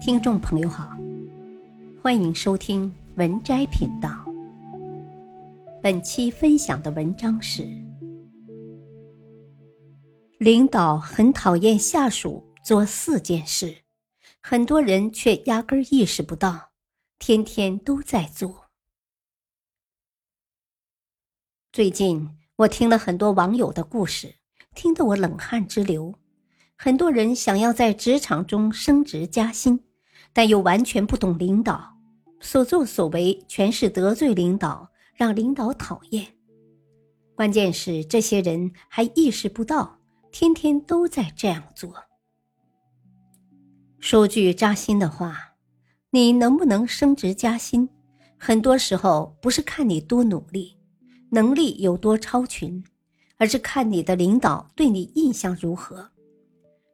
听众朋友好，欢迎收听文摘频道。本期分享的文章是：领导很讨厌下属做四件事，很多人却压根儿意识不到，天天都在做。最近我听了很多网友的故事，听得我冷汗直流。很多人想要在职场中升职加薪。但又完全不懂领导，所作所为全是得罪领导，让领导讨厌。关键是这些人还意识不到，天天都在这样做。说句扎心的话，你能不能升职加薪，很多时候不是看你多努力，能力有多超群，而是看你的领导对你印象如何，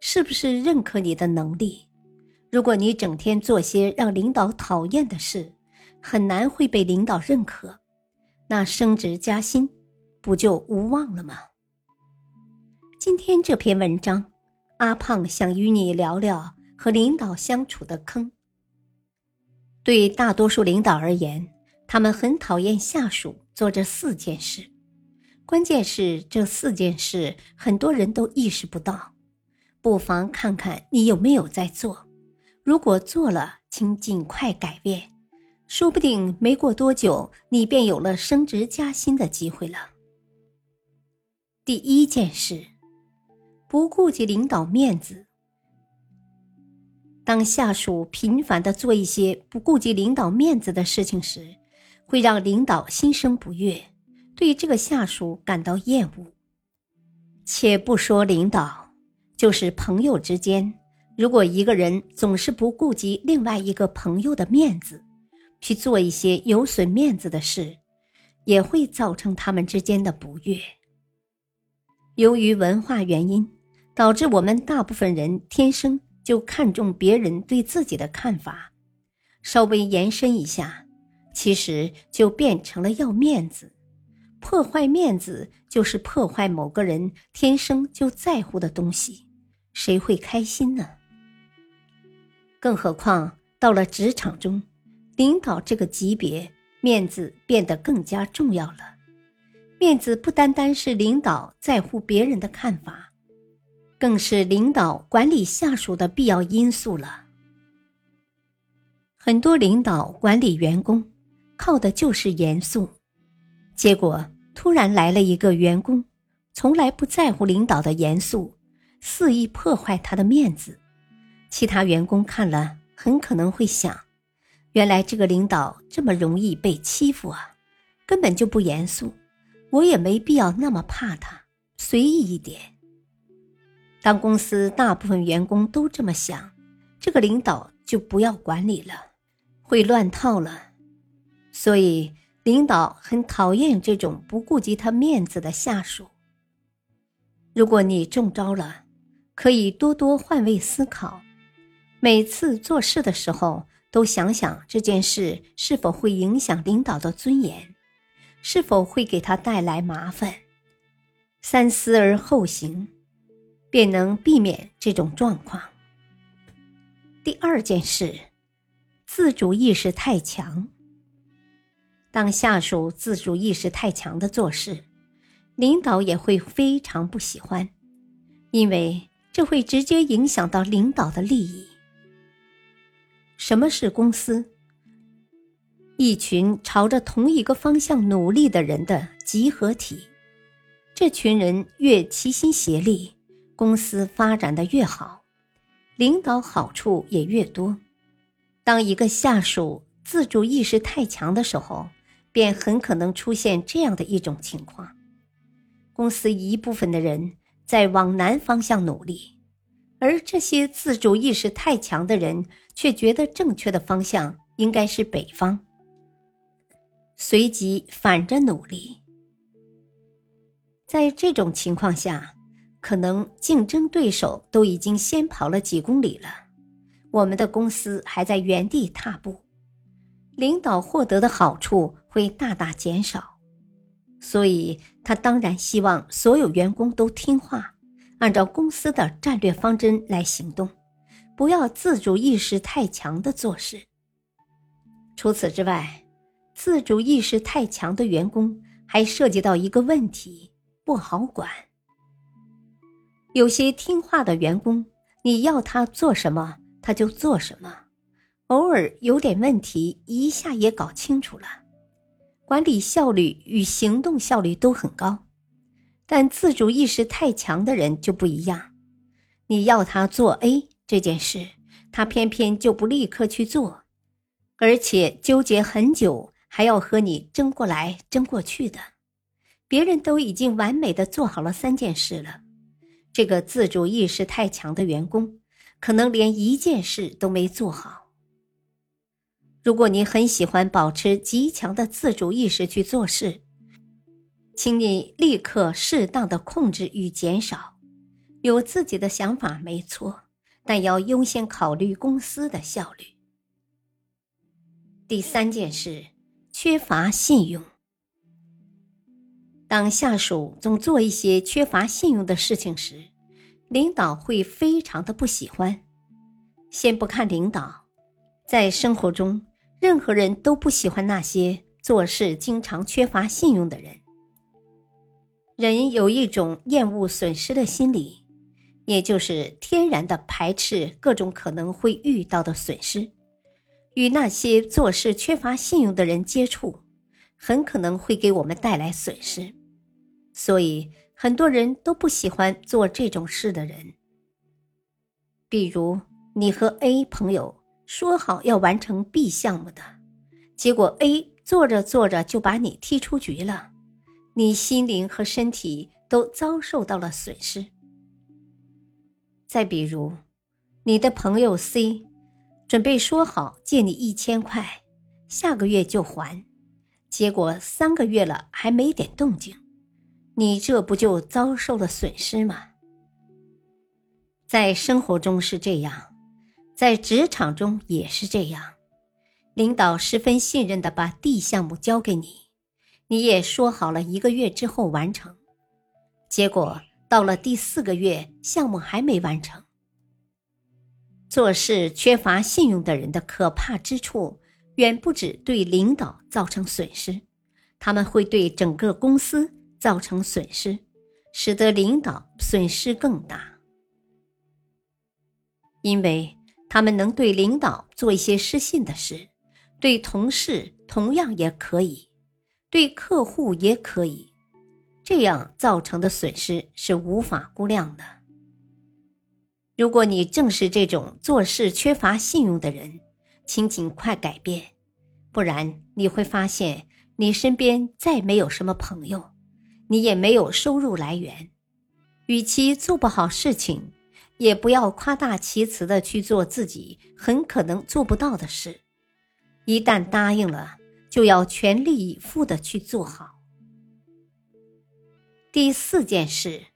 是不是认可你的能力。如果你整天做些让领导讨厌的事，很难会被领导认可，那升职加薪不就无望了吗？今天这篇文章，阿胖想与你聊聊和领导相处的坑。对大多数领导而言，他们很讨厌下属做这四件事，关键是这四件事很多人都意识不到，不妨看看你有没有在做。如果做了，请尽快改变，说不定没过多久，你便有了升职加薪的机会了。第一件事，不顾及领导面子。当下属频繁的做一些不顾及领导面子的事情时，会让领导心生不悦，对这个下属感到厌恶。且不说领导，就是朋友之间。如果一个人总是不顾及另外一个朋友的面子，去做一些有损面子的事，也会造成他们之间的不悦。由于文化原因，导致我们大部分人天生就看重别人对自己的看法。稍微延伸一下，其实就变成了要面子。破坏面子就是破坏某个人天生就在乎的东西，谁会开心呢？更何况到了职场中，领导这个级别，面子变得更加重要了。面子不单单是领导在乎别人的看法，更是领导管理下属的必要因素了。很多领导管理员工，靠的就是严肃。结果突然来了一个员工，从来不在乎领导的严肃，肆意破坏他的面子。其他员工看了，很可能会想：原来这个领导这么容易被欺负啊，根本就不严肃。我也没必要那么怕他，随意一点。当公司大部分员工都这么想，这个领导就不要管理了，会乱套了。所以，领导很讨厌这种不顾及他面子的下属。如果你中招了，可以多多换位思考。每次做事的时候，都想想这件事是否会影响领导的尊严，是否会给他带来麻烦，三思而后行，便能避免这种状况。第二件事，自主意识太强。当下属自主意识太强的做事，领导也会非常不喜欢，因为这会直接影响到领导的利益。什么是公司？一群朝着同一个方向努力的人的集合体。这群人越齐心协力，公司发展的越好，领导好处也越多。当一个下属自主意识太强的时候，便很可能出现这样的一种情况：公司一部分的人在往南方向努力。而这些自主意识太强的人，却觉得正确的方向应该是北方，随即反着努力。在这种情况下，可能竞争对手都已经先跑了几公里了，我们的公司还在原地踏步，领导获得的好处会大大减少，所以他当然希望所有员工都听话。按照公司的战略方针来行动，不要自主意识太强的做事。除此之外，自主意识太强的员工还涉及到一个问题：不好管。有些听话的员工，你要他做什么，他就做什么；偶尔有点问题，一下也搞清楚了，管理效率与行动效率都很高。但自主意识太强的人就不一样，你要他做 A 这件事，他偏偏就不立刻去做，而且纠结很久，还要和你争过来争过去的。别人都已经完美的做好了三件事了。这个自主意识太强的员工，可能连一件事都没做好。如果你很喜欢保持极强的自主意识去做事，请你立刻适当的控制与减少。有自己的想法没错，但要优先考虑公司的效率。第三件事，缺乏信用。当下属总做一些缺乏信用的事情时，领导会非常的不喜欢。先不看领导，在生活中，任何人都不喜欢那些做事经常缺乏信用的人。人有一种厌恶损失的心理，也就是天然的排斥各种可能会遇到的损失。与那些做事缺乏信用的人接触。很可能会给我们带来损失，所以很多人都不喜欢做这种事的人。比如，你和 A 朋友说好要完成 B 项目的，结果 A 做着做着就把你踢出局了，你心灵和身体都遭受到了损失。再比如，你的朋友 C 准备说好借你一千块，下个月就还。结果三个月了还没点动静，你这不就遭受了损失吗？在生活中是这样，在职场中也是这样。领导十分信任的把 D 项目交给你，你也说好了一个月之后完成，结果到了第四个月，项目还没完成。做事缺乏信用的人的可怕之处。远不止对领导造成损失，他们会对整个公司造成损失，使得领导损失更大。因为他们能对领导做一些失信的事，对同事同样也可以，对客户也可以，这样造成的损失是无法估量的。如果你正是这种做事缺乏信用的人，请尽快改变，不然你会发现你身边再没有什么朋友，你也没有收入来源。与其做不好事情，也不要夸大其词的去做自己很可能做不到的事。一旦答应了，就要全力以赴的去做好。第四件事，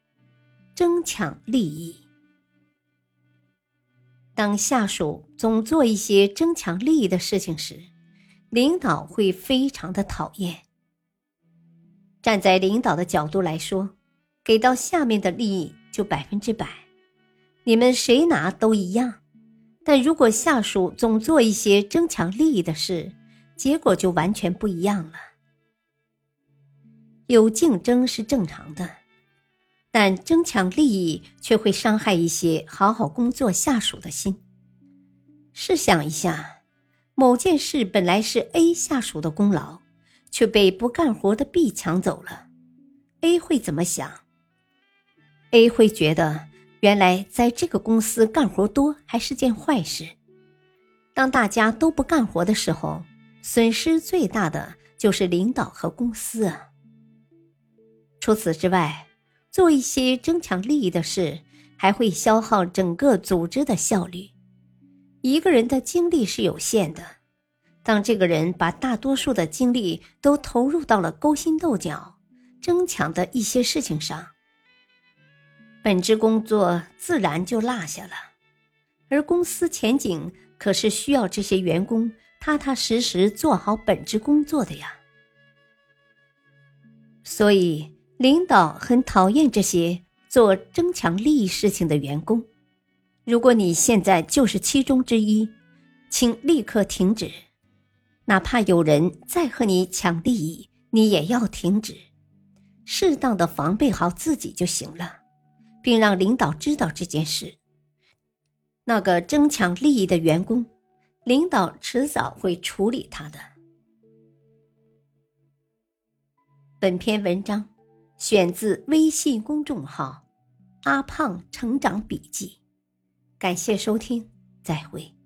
争抢利益。当下属总做一些争抢利益的事情时，领导会非常的讨厌。站在领导的角度来说，给到下面的利益就百分之百，你们谁拿都一样。但如果下属总做一些争抢利益的事，结果就完全不一样了。有竞争是正常的。但争抢利益却会伤害一些好好工作下属的心。试想一下，某件事本来是 A 下属的功劳，却被不干活的 B 抢走了，A 会怎么想？A 会觉得原来在这个公司干活多还是件坏事。当大家都不干活的时候，损失最大的就是领导和公司啊。除此之外。做一些争抢利益的事，还会消耗整个组织的效率。一个人的精力是有限的，当这个人把大多数的精力都投入到了勾心斗角、争抢的一些事情上，本职工作自然就落下了。而公司前景可是需要这些员工踏踏实实做好本职工作的呀。所以。领导很讨厌这些做争抢利益事情的员工。如果你现在就是其中之一，请立刻停止。哪怕有人再和你抢利益，你也要停止。适当的防备好自己就行了，并让领导知道这件事。那个争抢利益的员工，领导迟早会处理他的。本篇文章选自微信公众号“阿胖成长笔记”，感谢收听，再会。